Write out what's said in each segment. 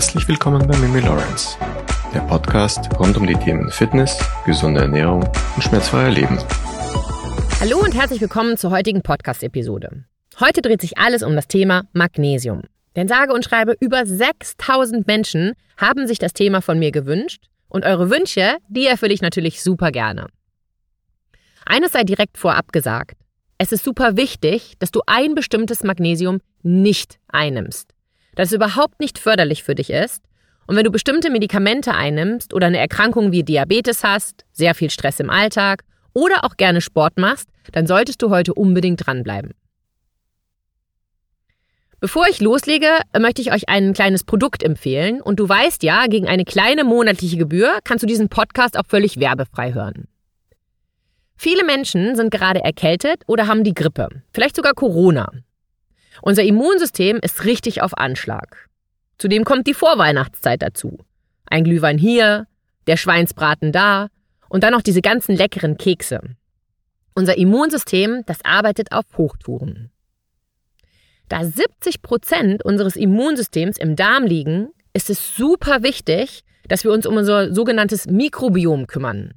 Herzlich willkommen bei Mimi Lawrence, der Podcast rund um die Themen Fitness, gesunde Ernährung und schmerzfreier Leben. Hallo und herzlich willkommen zur heutigen Podcast-Episode. Heute dreht sich alles um das Thema Magnesium. Denn sage und schreibe, über 6000 Menschen haben sich das Thema von mir gewünscht und eure Wünsche, die erfülle ich natürlich super gerne. Eines sei direkt vorab gesagt. Es ist super wichtig, dass du ein bestimmtes Magnesium nicht einnimmst. Das es überhaupt nicht förderlich für dich ist. Und wenn du bestimmte Medikamente einnimmst oder eine Erkrankung wie Diabetes hast, sehr viel Stress im Alltag oder auch gerne Sport machst, dann solltest du heute unbedingt dranbleiben. Bevor ich loslege, möchte ich euch ein kleines Produkt empfehlen. Und du weißt ja, gegen eine kleine monatliche Gebühr kannst du diesen Podcast auch völlig werbefrei hören. Viele Menschen sind gerade erkältet oder haben die Grippe, vielleicht sogar Corona. Unser Immunsystem ist richtig auf Anschlag. Zudem kommt die Vorweihnachtszeit dazu. Ein Glühwein hier, der Schweinsbraten da und dann noch diese ganzen leckeren Kekse. Unser Immunsystem, das arbeitet auf Hochtouren. Da 70 Prozent unseres Immunsystems im Darm liegen, ist es super wichtig, dass wir uns um unser sogenanntes Mikrobiom kümmern.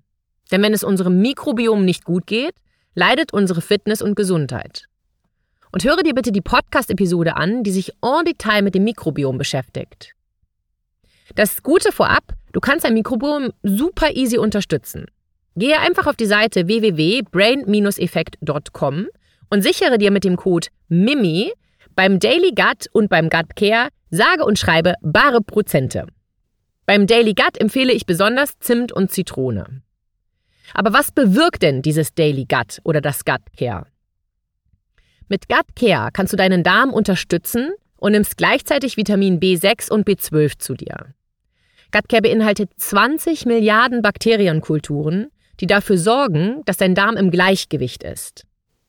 Denn wenn es unserem Mikrobiom nicht gut geht, leidet unsere Fitness und Gesundheit. Und höre dir bitte die Podcast-Episode an, die sich en Detail mit dem Mikrobiom beschäftigt. Das Gute vorab, du kannst dein Mikrobiom super easy unterstützen. Gehe einfach auf die Seite www.brain-effekt.com und sichere dir mit dem Code MIMI beim Daily Gut und beim Gut Care sage und schreibe bare Prozente. Beim Daily Gut empfehle ich besonders Zimt und Zitrone. Aber was bewirkt denn dieses Daily Gut oder das Gut Care? Mit Gut Care kannst du deinen Darm unterstützen und nimmst gleichzeitig Vitamin B6 und B12 zu dir. Gut Care beinhaltet 20 Milliarden Bakterienkulturen, die dafür sorgen, dass dein Darm im Gleichgewicht ist.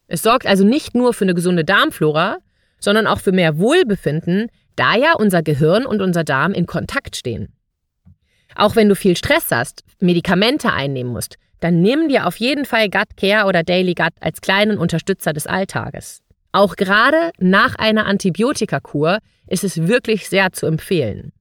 Es sorgt also nicht nur für eine gesunde Darmflora, sondern auch für mehr Wohlbefinden, da ja unser Gehirn und unser Darm in Kontakt stehen. Auch wenn du viel Stress hast, Medikamente einnehmen musst, dann nimm dir auf jeden Fall Gut Care oder Daily Gut als kleinen Unterstützer des Alltages. Auch gerade nach einer Antibiotikakur ist es wirklich sehr zu empfehlen.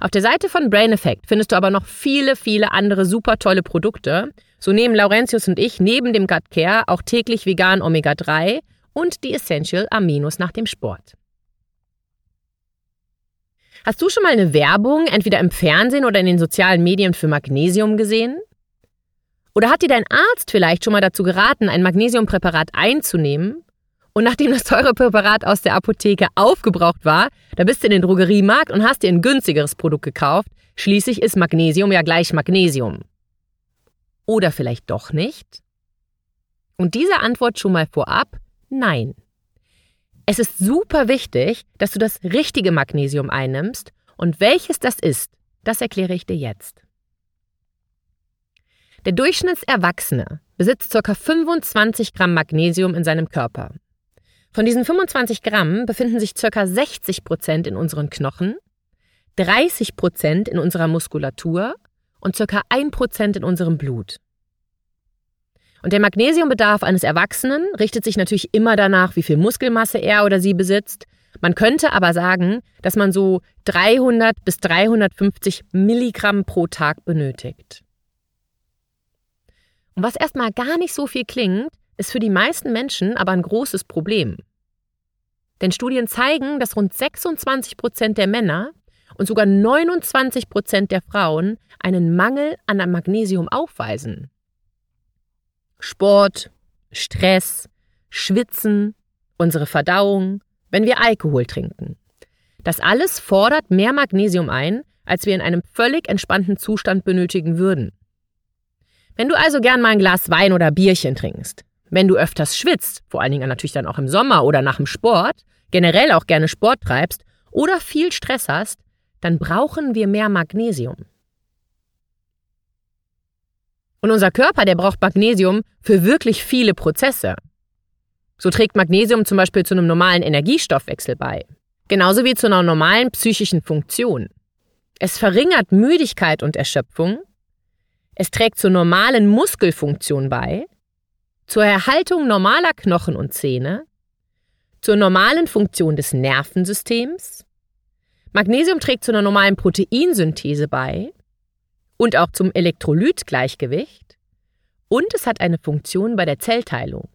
Auf der Seite von Brain Effect findest du aber noch viele, viele andere super tolle Produkte. So nehmen Laurentius und ich neben dem Gut Care auch täglich vegan Omega 3 und die Essential Aminos nach dem Sport. Hast du schon mal eine Werbung entweder im Fernsehen oder in den sozialen Medien für Magnesium gesehen? Oder hat dir dein Arzt vielleicht schon mal dazu geraten, ein Magnesiumpräparat einzunehmen? Und nachdem das teure Präparat aus der Apotheke aufgebraucht war, da bist du in den Drogeriemarkt und hast dir ein günstigeres Produkt gekauft. Schließlich ist Magnesium ja gleich Magnesium. Oder vielleicht doch nicht? Und diese Antwort schon mal vorab, nein. Es ist super wichtig, dass du das richtige Magnesium einnimmst und welches das ist, das erkläre ich dir jetzt. Der Durchschnittserwachsene besitzt ca. 25 Gramm Magnesium in seinem Körper. Von diesen 25 Gramm befinden sich ca. 60 Prozent in unseren Knochen, 30 Prozent in unserer Muskulatur und ca. 1 Prozent in unserem Blut. Und der Magnesiumbedarf eines Erwachsenen richtet sich natürlich immer danach, wie viel Muskelmasse er oder sie besitzt. Man könnte aber sagen, dass man so 300 bis 350 Milligramm pro Tag benötigt. Und was erstmal gar nicht so viel klingt, ist für die meisten Menschen aber ein großes Problem. Denn Studien zeigen, dass rund 26 Prozent der Männer und sogar 29 Prozent der Frauen einen Mangel an Magnesium aufweisen. Sport, Stress, Schwitzen, unsere Verdauung, wenn wir Alkohol trinken. Das alles fordert mehr Magnesium ein, als wir in einem völlig entspannten Zustand benötigen würden. Wenn du also gern mal ein Glas Wein oder Bierchen trinkst, wenn du öfters schwitzt, vor allen Dingen natürlich dann auch im Sommer oder nach dem Sport, generell auch gerne Sport treibst oder viel Stress hast, dann brauchen wir mehr Magnesium. Und unser Körper, der braucht Magnesium für wirklich viele Prozesse. So trägt Magnesium zum Beispiel zu einem normalen Energiestoffwechsel bei. Genauso wie zu einer normalen psychischen Funktion. Es verringert Müdigkeit und Erschöpfung es trägt zur normalen Muskelfunktion bei, zur Erhaltung normaler Knochen und Zähne, zur normalen Funktion des Nervensystems. Magnesium trägt zu einer normalen Proteinsynthese bei und auch zum Elektrolytgleichgewicht und es hat eine Funktion bei der Zellteilung.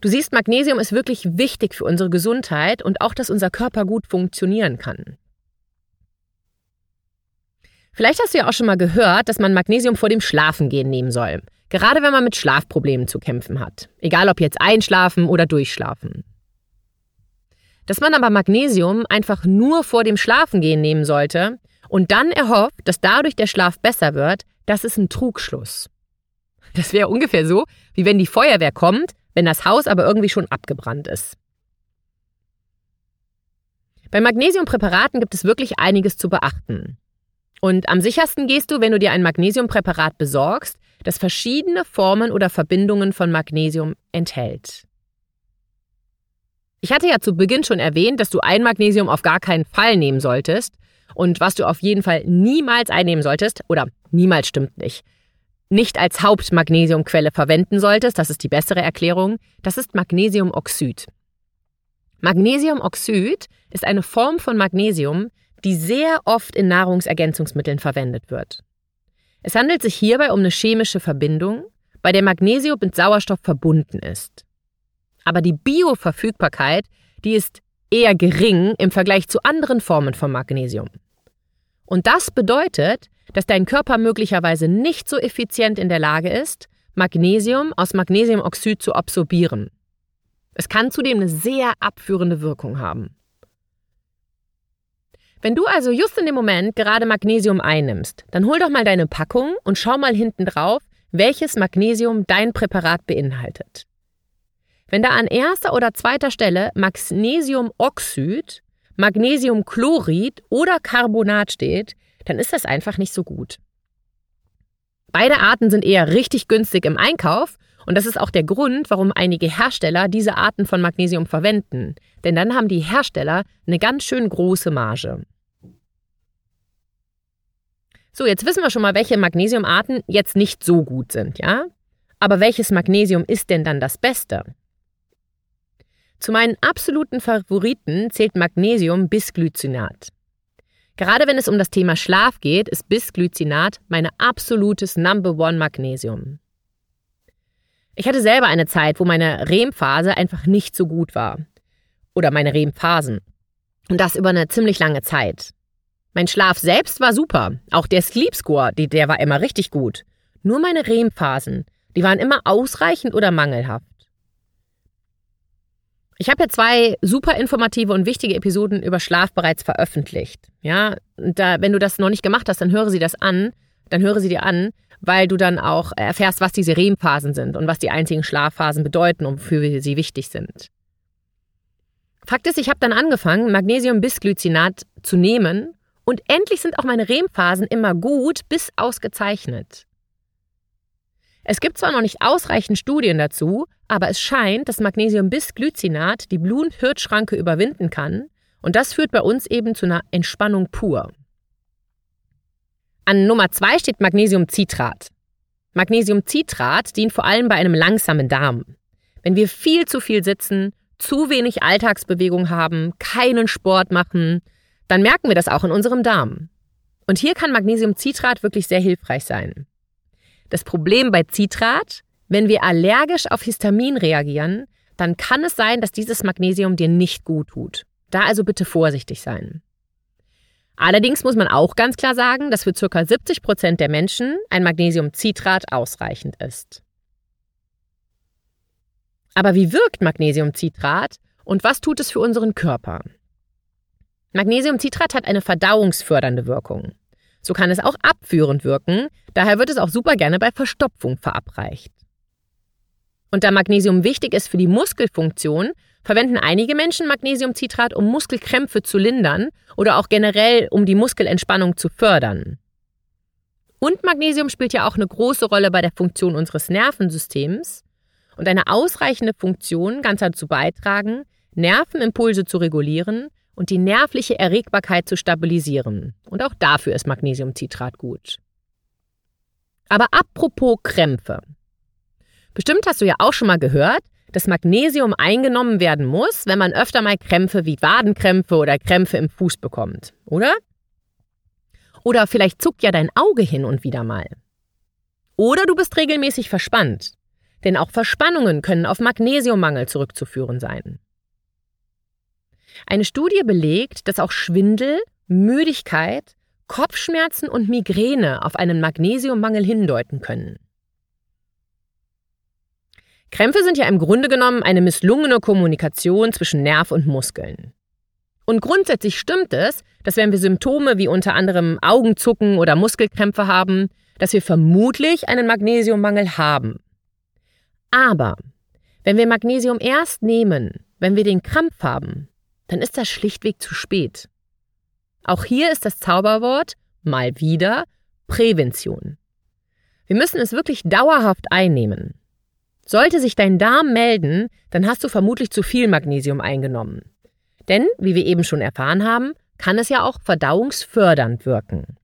Du siehst, Magnesium ist wirklich wichtig für unsere Gesundheit und auch, dass unser Körper gut funktionieren kann. Vielleicht hast du ja auch schon mal gehört, dass man Magnesium vor dem Schlafengehen nehmen soll. Gerade wenn man mit Schlafproblemen zu kämpfen hat. Egal ob jetzt einschlafen oder durchschlafen. Dass man aber Magnesium einfach nur vor dem Schlafengehen nehmen sollte und dann erhofft, dass dadurch der Schlaf besser wird, das ist ein Trugschluss. Das wäre ungefähr so, wie wenn die Feuerwehr kommt, wenn das Haus aber irgendwie schon abgebrannt ist. Bei Magnesiumpräparaten gibt es wirklich einiges zu beachten. Und am sichersten gehst du, wenn du dir ein Magnesiumpräparat besorgst, das verschiedene Formen oder Verbindungen von Magnesium enthält. Ich hatte ja zu Beginn schon erwähnt, dass du ein Magnesium auf gar keinen Fall nehmen solltest und was du auf jeden Fall niemals einnehmen solltest, oder niemals stimmt nicht, nicht als Hauptmagnesiumquelle verwenden solltest, das ist die bessere Erklärung, das ist Magnesiumoxid. Magnesiumoxid ist eine Form von Magnesium, die sehr oft in Nahrungsergänzungsmitteln verwendet wird. Es handelt sich hierbei um eine chemische Verbindung, bei der Magnesium mit Sauerstoff verbunden ist. Aber die Bioverfügbarkeit, die ist eher gering im Vergleich zu anderen Formen von Magnesium. Und das bedeutet, dass dein Körper möglicherweise nicht so effizient in der Lage ist, Magnesium aus Magnesiumoxid zu absorbieren. Es kann zudem eine sehr abführende Wirkung haben. Wenn du also just in dem Moment gerade Magnesium einnimmst, dann hol doch mal deine Packung und schau mal hinten drauf, welches Magnesium dein Präparat beinhaltet. Wenn da an erster oder zweiter Stelle Magnesiumoxid, Magnesiumchlorid oder Carbonat steht, dann ist das einfach nicht so gut. Beide Arten sind eher richtig günstig im Einkauf und das ist auch der Grund, warum einige Hersteller diese Arten von Magnesium verwenden. Denn dann haben die Hersteller eine ganz schön große Marge. So, jetzt wissen wir schon mal, welche Magnesiumarten jetzt nicht so gut sind, ja? Aber welches Magnesium ist denn dann das Beste? Zu meinen absoluten Favoriten zählt Magnesium Bisglycinat. Gerade wenn es um das Thema Schlaf geht, ist Bisglycinat mein absolutes Number One Magnesium. Ich hatte selber eine Zeit, wo meine REM-Phase einfach nicht so gut war. Oder meine REM-Phasen. Und das über eine ziemlich lange Zeit. Mein Schlaf selbst war super. Auch der Sleep Score, der war immer richtig gut. Nur meine REM-Phasen, die waren immer ausreichend oder mangelhaft. Ich habe ja zwei super informative und wichtige Episoden über Schlaf bereits veröffentlicht. Ja, da, wenn du das noch nicht gemacht hast, dann höre sie das an, dann höre sie dir an, weil du dann auch erfährst, was diese REM-Phasen sind und was die einzigen Schlafphasen bedeuten und wofür sie wichtig sind. Fakt ist, ich habe dann angefangen, Magnesium-Bisglycinat zu nehmen und endlich sind auch meine REM-Phasen immer gut bis ausgezeichnet. Es gibt zwar noch nicht ausreichend Studien dazu, aber es scheint, dass Magnesium-Bisglycinat die Blut-Hirn-Schranke überwinden kann und das führt bei uns eben zu einer Entspannung pur. An Nummer zwei steht Magnesiumcitrat. Magnesiumcitrat dient vor allem bei einem langsamen Darm. Wenn wir viel zu viel sitzen, zu wenig Alltagsbewegung haben, keinen Sport machen, dann merken wir das auch in unserem Darm. Und hier kann Magnesiumcitrat wirklich sehr hilfreich sein. Das Problem bei Citrat, wenn wir allergisch auf Histamin reagieren, dann kann es sein, dass dieses Magnesium dir nicht gut tut. Da also bitte vorsichtig sein. Allerdings muss man auch ganz klar sagen, dass für ca. 70 Prozent der Menschen ein Magnesiumcitrat ausreichend ist. Aber wie wirkt Magnesiumcitrat und was tut es für unseren Körper? Magnesiumcitrat hat eine verdauungsfördernde Wirkung. So kann es auch abführend wirken, daher wird es auch super gerne bei Verstopfung verabreicht. Und da Magnesium wichtig ist für die Muskelfunktion, verwenden einige Menschen Magnesiumcitrat, um Muskelkrämpfe zu lindern oder auch generell, um die Muskelentspannung zu fördern. Und Magnesium spielt ja auch eine große Rolle bei der Funktion unseres Nervensystems und eine ausreichende Funktion kann dazu beitragen, Nervenimpulse zu regulieren und die nervliche Erregbarkeit zu stabilisieren. Und auch dafür ist Magnesiumcitrat gut. Aber apropos Krämpfe. Bestimmt hast du ja auch schon mal gehört, dass Magnesium eingenommen werden muss, wenn man öfter mal Krämpfe wie Wadenkrämpfe oder Krämpfe im Fuß bekommt, oder? Oder vielleicht zuckt ja dein Auge hin und wieder mal. Oder du bist regelmäßig verspannt, denn auch Verspannungen können auf Magnesiummangel zurückzuführen sein. Eine Studie belegt, dass auch Schwindel, Müdigkeit, Kopfschmerzen und Migräne auf einen Magnesiummangel hindeuten können. Krämpfe sind ja im Grunde genommen eine misslungene Kommunikation zwischen Nerv und Muskeln. Und grundsätzlich stimmt es, dass wenn wir Symptome wie unter anderem Augenzucken oder Muskelkrämpfe haben, dass wir vermutlich einen Magnesiummangel haben. Aber wenn wir Magnesium erst nehmen, wenn wir den Krampf haben, dann ist das schlichtweg zu spät. Auch hier ist das Zauberwort mal wieder Prävention. Wir müssen es wirklich dauerhaft einnehmen. Sollte sich dein Darm melden, dann hast du vermutlich zu viel Magnesium eingenommen. Denn, wie wir eben schon erfahren haben, kann es ja auch verdauungsfördernd wirken.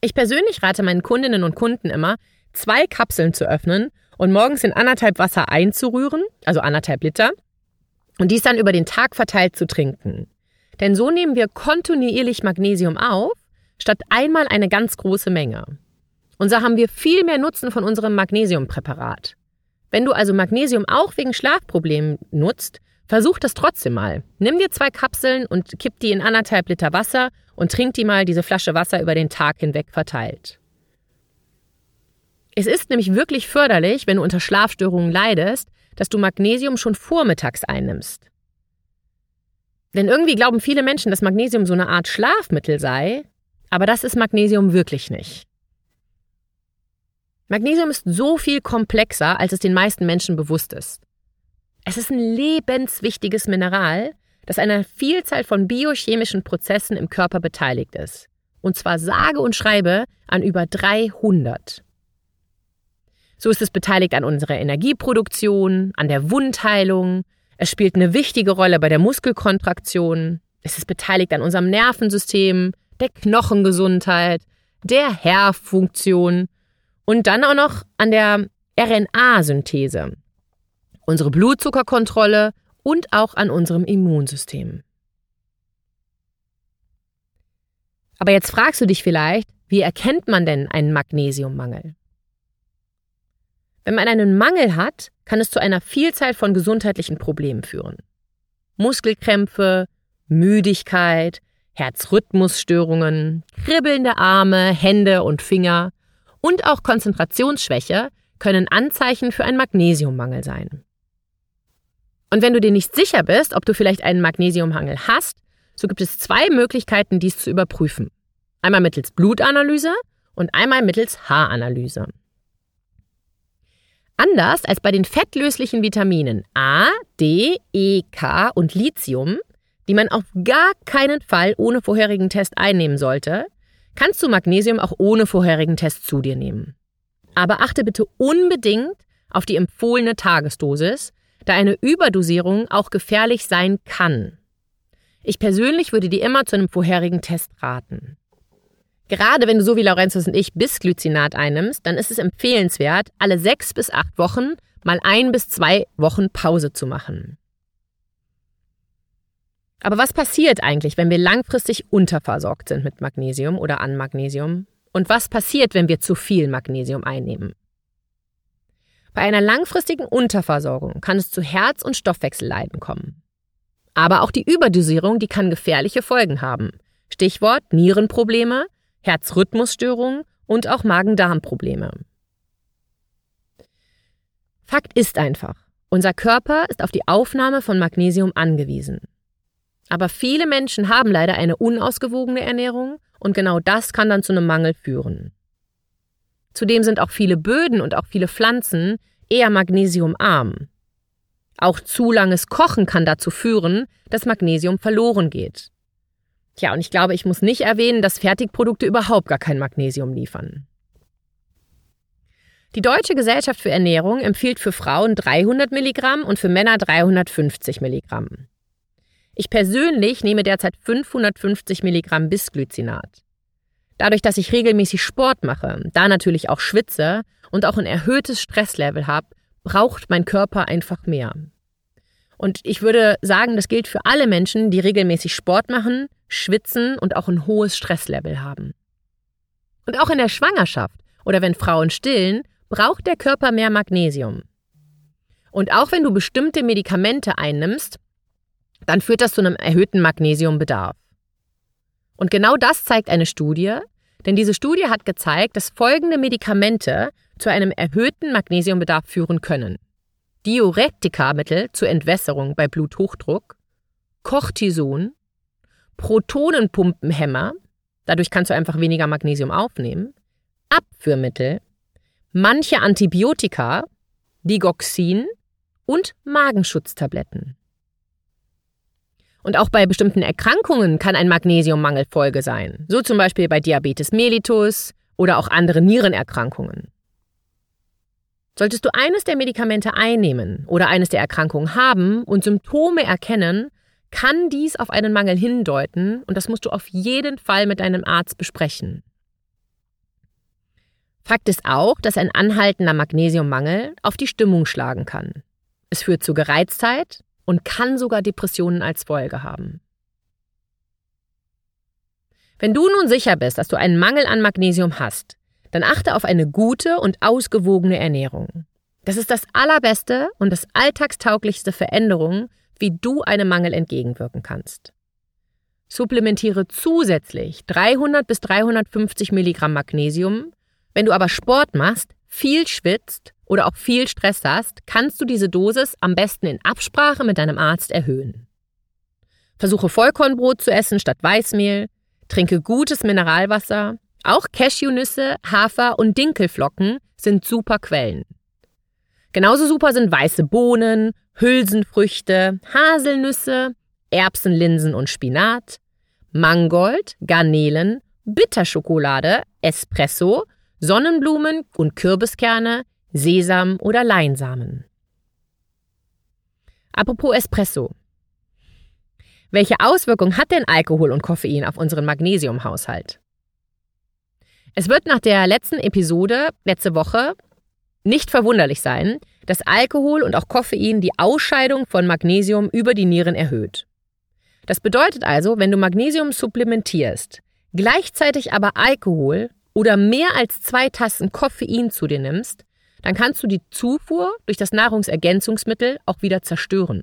Ich persönlich rate meinen Kundinnen und Kunden immer, zwei Kapseln zu öffnen und morgens in anderthalb Wasser einzurühren, also anderthalb Liter, und dies dann über den Tag verteilt zu trinken. Denn so nehmen wir kontinuierlich Magnesium auf, statt einmal eine ganz große Menge. Und so haben wir viel mehr Nutzen von unserem Magnesiumpräparat. Wenn du also Magnesium auch wegen Schlafproblemen nutzt, versuch das trotzdem mal. Nimm dir zwei Kapseln und kipp die in anderthalb Liter Wasser und trink die mal diese Flasche Wasser über den Tag hinweg verteilt. Es ist nämlich wirklich förderlich, wenn du unter Schlafstörungen leidest, dass du Magnesium schon vormittags einnimmst. Denn irgendwie glauben viele Menschen, dass Magnesium so eine Art Schlafmittel sei, aber das ist Magnesium wirklich nicht. Magnesium ist so viel komplexer, als es den meisten Menschen bewusst ist. Es ist ein lebenswichtiges Mineral, das einer Vielzahl von biochemischen Prozessen im Körper beteiligt ist. Und zwar sage und schreibe an über 300. So ist es beteiligt an unserer Energieproduktion, an der Wundheilung. Es spielt eine wichtige Rolle bei der Muskelkontraktion. Es ist beteiligt an unserem Nervensystem, der Knochengesundheit, der Haarfunktion und dann auch noch an der RNA-Synthese, unsere Blutzuckerkontrolle und auch an unserem Immunsystem. Aber jetzt fragst du dich vielleicht, wie erkennt man denn einen Magnesiummangel? Wenn man einen Mangel hat, kann es zu einer Vielzahl von gesundheitlichen Problemen führen. Muskelkrämpfe, Müdigkeit, Herzrhythmusstörungen, kribbelnde Arme, Hände und Finger und auch Konzentrationsschwäche können Anzeichen für einen Magnesiummangel sein. Und wenn du dir nicht sicher bist, ob du vielleicht einen Magnesiummangel hast, so gibt es zwei Möglichkeiten, dies zu überprüfen. Einmal mittels Blutanalyse und einmal mittels Haaranalyse. Anders als bei den fettlöslichen Vitaminen A, D, E, K und Lithium, die man auf gar keinen Fall ohne vorherigen Test einnehmen sollte, kannst du Magnesium auch ohne vorherigen Test zu dir nehmen. Aber achte bitte unbedingt auf die empfohlene Tagesdosis, da eine Überdosierung auch gefährlich sein kann. Ich persönlich würde dir immer zu einem vorherigen Test raten. Gerade wenn du so wie Laurentius und ich Bisglycinat einnimmst, dann ist es empfehlenswert, alle sechs bis acht Wochen mal ein bis zwei Wochen Pause zu machen. Aber was passiert eigentlich, wenn wir langfristig unterversorgt sind mit Magnesium oder an Magnesium? Und was passiert, wenn wir zu viel Magnesium einnehmen? Bei einer langfristigen Unterversorgung kann es zu Herz- und Stoffwechselleiden kommen. Aber auch die Überdosierung, die kann gefährliche Folgen haben. Stichwort Nierenprobleme, Herzrhythmusstörungen und auch Magen-Darm-Probleme. Fakt ist einfach, unser Körper ist auf die Aufnahme von Magnesium angewiesen. Aber viele Menschen haben leider eine unausgewogene Ernährung und genau das kann dann zu einem Mangel führen. Zudem sind auch viele Böden und auch viele Pflanzen eher magnesiumarm. Auch zu langes Kochen kann dazu führen, dass Magnesium verloren geht. Tja, und ich glaube, ich muss nicht erwähnen, dass Fertigprodukte überhaupt gar kein Magnesium liefern. Die Deutsche Gesellschaft für Ernährung empfiehlt für Frauen 300 Milligramm und für Männer 350 Milligramm. Ich persönlich nehme derzeit 550 Milligramm Bisglycinat. Dadurch, dass ich regelmäßig Sport mache, da natürlich auch schwitze und auch ein erhöhtes Stresslevel habe, braucht mein Körper einfach mehr. Und ich würde sagen, das gilt für alle Menschen, die regelmäßig Sport machen, schwitzen und auch ein hohes Stresslevel haben. Und auch in der Schwangerschaft oder wenn Frauen stillen, braucht der Körper mehr Magnesium. Und auch wenn du bestimmte Medikamente einnimmst, dann führt das zu einem erhöhten Magnesiumbedarf. Und genau das zeigt eine Studie, denn diese Studie hat gezeigt, dass folgende Medikamente zu einem erhöhten Magnesiumbedarf führen können. Diuretikamittel zur Entwässerung bei Bluthochdruck, Cortison, Protonenpumpenhämmer, dadurch kannst du einfach weniger Magnesium aufnehmen, Abführmittel, manche Antibiotika, Digoxin und Magenschutztabletten. Und auch bei bestimmten Erkrankungen kann ein Magnesiummangel Folge sein, so zum Beispiel bei Diabetes mellitus oder auch anderen Nierenerkrankungen. Solltest du eines der Medikamente einnehmen oder eines der Erkrankungen haben und Symptome erkennen, kann dies auf einen Mangel hindeuten und das musst du auf jeden Fall mit deinem Arzt besprechen. Fakt ist auch, dass ein anhaltender Magnesiummangel auf die Stimmung schlagen kann. Es führt zu Gereiztheit und kann sogar Depressionen als Folge haben. Wenn du nun sicher bist, dass du einen Mangel an Magnesium hast, dann achte auf eine gute und ausgewogene Ernährung. Das ist das allerbeste und das alltagstauglichste Veränderung, wie du einem Mangel entgegenwirken kannst. Supplementiere zusätzlich 300 bis 350 Milligramm Magnesium. Wenn du aber Sport machst, viel schwitzt oder auch viel Stress hast, kannst du diese Dosis am besten in Absprache mit deinem Arzt erhöhen. Versuche Vollkornbrot zu essen statt Weißmehl, trinke gutes Mineralwasser auch Cashewnüsse, Hafer und Dinkelflocken sind super Quellen. Genauso super sind weiße Bohnen, Hülsenfrüchte, Haselnüsse, Erbsen, Linsen und Spinat, Mangold, Garnelen, Bitterschokolade, Espresso, Sonnenblumen und Kürbiskerne, Sesam oder Leinsamen. Apropos Espresso. Welche Auswirkung hat denn Alkohol und Koffein auf unseren Magnesiumhaushalt? Es wird nach der letzten Episode letzte Woche nicht verwunderlich sein, dass Alkohol und auch Koffein die Ausscheidung von Magnesium über die Nieren erhöht. Das bedeutet also, wenn du Magnesium supplementierst, gleichzeitig aber Alkohol oder mehr als zwei Tassen Koffein zu dir nimmst, dann kannst du die Zufuhr durch das Nahrungsergänzungsmittel auch wieder zerstören.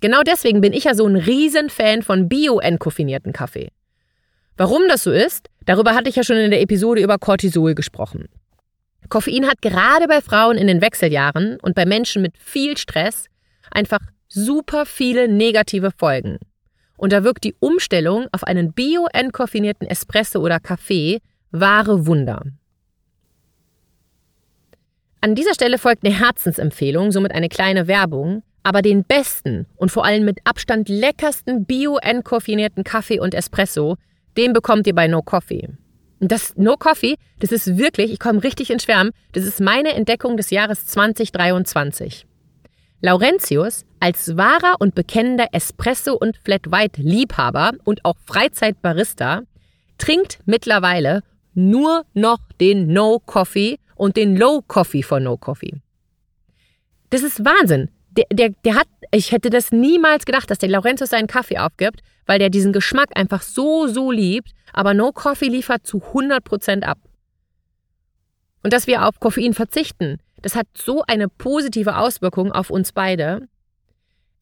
Genau deswegen bin ich ja so ein Riesenfan von bio-entkoffinierten Kaffee. Warum das so ist, darüber hatte ich ja schon in der Episode über Cortisol gesprochen. Koffein hat gerade bei Frauen in den Wechseljahren und bei Menschen mit viel Stress einfach super viele negative Folgen. Und da wirkt die Umstellung auf einen bio-entkoffinierten Espresso oder Kaffee wahre Wunder. An dieser Stelle folgt eine Herzensempfehlung, somit eine kleine Werbung, aber den besten und vor allem mit Abstand leckersten bio-entkoffinierten Kaffee und Espresso den bekommt ihr bei No Coffee. Und das No Coffee, das ist wirklich, ich komme richtig ins Schwärmen, das ist meine Entdeckung des Jahres 2023. Laurentius, als wahrer und bekennender Espresso- und Flat White-Liebhaber und auch Freizeitbarista, trinkt mittlerweile nur noch den No Coffee und den Low Coffee von No Coffee. Das ist Wahnsinn. Der, der, der hat, ich hätte das niemals gedacht, dass der Laurentius seinen Kaffee aufgibt weil der diesen Geschmack einfach so, so liebt, aber No Coffee liefert zu 100% ab. Und dass wir auf Koffein verzichten, das hat so eine positive Auswirkung auf uns beide.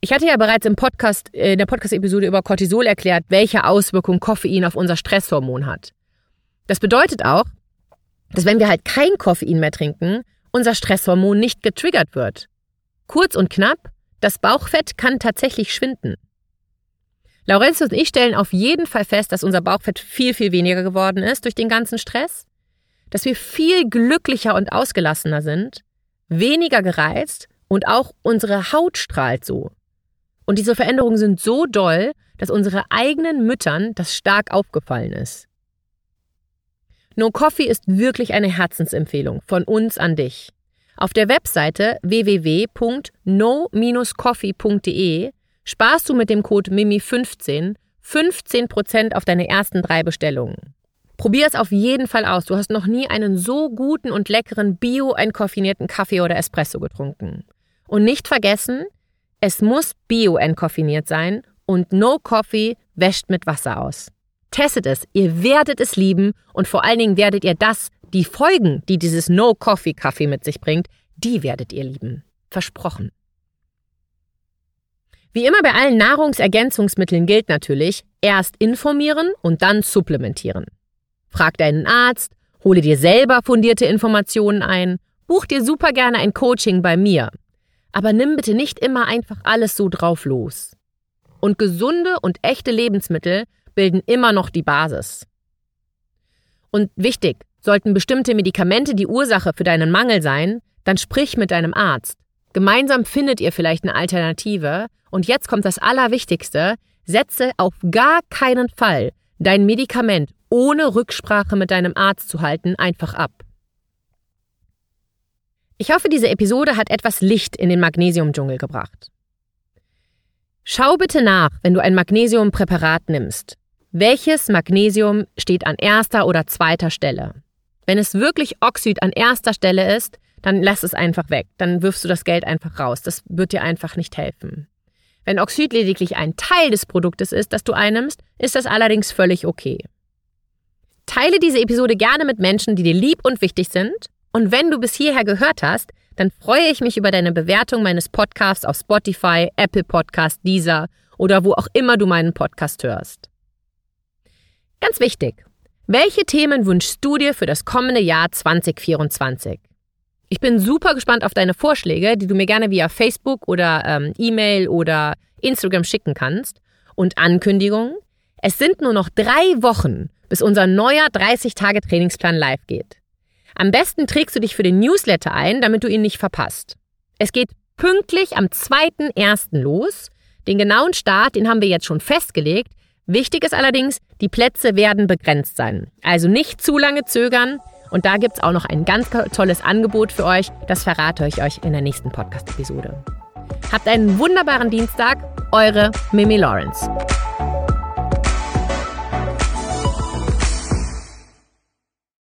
Ich hatte ja bereits im Podcast, äh, in der Podcast-Episode über Cortisol erklärt, welche Auswirkung Koffein auf unser Stresshormon hat. Das bedeutet auch, dass wenn wir halt kein Koffein mehr trinken, unser Stresshormon nicht getriggert wird. Kurz und knapp, das Bauchfett kann tatsächlich schwinden. Laurenz und ich stellen auf jeden Fall fest, dass unser Bauchfett viel, viel weniger geworden ist durch den ganzen Stress, dass wir viel glücklicher und ausgelassener sind, weniger gereizt und auch unsere Haut strahlt so. Und diese Veränderungen sind so doll, dass unsere eigenen Müttern das stark aufgefallen ist. No Coffee ist wirklich eine Herzensempfehlung von uns an dich. Auf der Webseite www.no-coffee.de sparst du mit dem Code MIMI15 15% auf deine ersten drei Bestellungen. Probier es auf jeden Fall aus. Du hast noch nie einen so guten und leckeren bio-entkoffinierten Kaffee oder Espresso getrunken. Und nicht vergessen, es muss bio-entkoffiniert sein und No Coffee wäscht mit Wasser aus. Testet es, ihr werdet es lieben und vor allen Dingen werdet ihr das, die Folgen, die dieses No Coffee Kaffee mit sich bringt, die werdet ihr lieben. Versprochen. Wie immer bei allen Nahrungsergänzungsmitteln gilt natürlich, erst informieren und dann supplementieren. Frag deinen Arzt, hole dir selber fundierte Informationen ein, buch dir super gerne ein Coaching bei mir. Aber nimm bitte nicht immer einfach alles so drauf los. Und gesunde und echte Lebensmittel bilden immer noch die Basis. Und wichtig, sollten bestimmte Medikamente die Ursache für deinen Mangel sein, dann sprich mit deinem Arzt. Gemeinsam findet ihr vielleicht eine Alternative. Und jetzt kommt das Allerwichtigste. Setze auf gar keinen Fall dein Medikament ohne Rücksprache mit deinem Arzt zu halten einfach ab. Ich hoffe, diese Episode hat etwas Licht in den Magnesiumdschungel gebracht. Schau bitte nach, wenn du ein Magnesiumpräparat nimmst. Welches Magnesium steht an erster oder zweiter Stelle? Wenn es wirklich Oxid an erster Stelle ist, dann lass es einfach weg. Dann wirfst du das Geld einfach raus. Das wird dir einfach nicht helfen. Wenn Oxid lediglich ein Teil des Produktes ist, das du einnimmst, ist das allerdings völlig okay. Teile diese Episode gerne mit Menschen, die dir lieb und wichtig sind. Und wenn du bis hierher gehört hast, dann freue ich mich über deine Bewertung meines Podcasts auf Spotify, Apple Podcast, Deezer oder wo auch immer du meinen Podcast hörst. Ganz wichtig, welche Themen wünschst du dir für das kommende Jahr 2024? Ich bin super gespannt auf deine Vorschläge, die du mir gerne via Facebook oder ähm, E-Mail oder Instagram schicken kannst. Und Ankündigungen. Es sind nur noch drei Wochen, bis unser neuer 30-Tage-Trainingsplan live geht. Am besten trägst du dich für den Newsletter ein, damit du ihn nicht verpasst. Es geht pünktlich am 2.1. los. Den genauen Start, den haben wir jetzt schon festgelegt. Wichtig ist allerdings, die Plätze werden begrenzt sein. Also nicht zu lange zögern. Und da gibt es auch noch ein ganz tolles Angebot für euch. Das verrate ich euch in der nächsten Podcast-Episode. Habt einen wunderbaren Dienstag. Eure Mimi Lawrence.